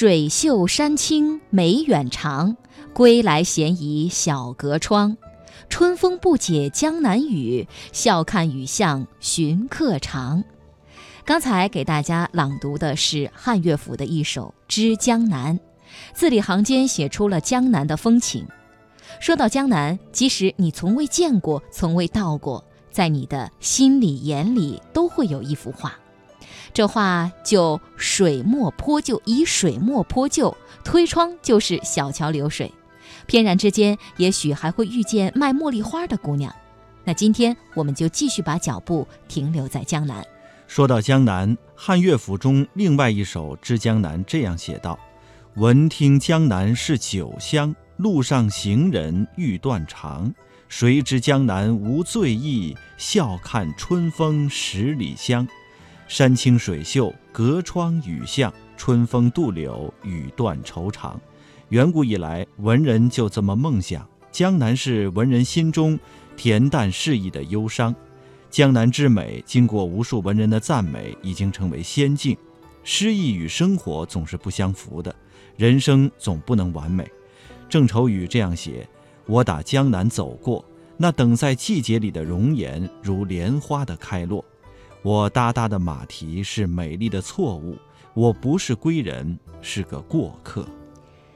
水秀山青梅远长，归来闲倚小阁窗。春风不解江南雨，笑看雨巷寻客长。刚才给大家朗读的是汉乐府的一首《知江南》，字里行间写出了江南的风情。说到江南，即使你从未见过，从未到过，在你的心里眼里都会有一幅画。这画就水墨泼就，以水墨泼就，推窗就是小桥流水。翩然之间，也许还会遇见卖茉莉花的姑娘。那今天我们就继续把脚步停留在江南。说到江南，汉乐府中另外一首《知江南》这样写道：“闻听江南是酒香，路上行人欲断肠。谁知江南无醉意，笑看春风十里香。山清水秀，隔窗雨巷，春风渡柳，雨断愁肠。”远古以来，文人就这么梦想：江南是文人心中恬淡适意的忧伤。江南之美，经过无数文人的赞美，已经成为仙境。诗意与生活总是不相符的，人生总不能完美。郑愁予这样写：“我打江南走过，那等在季节里的容颜，如莲花的开落。我哒哒的马蹄是美丽的错误，我不是归人，是个过客。”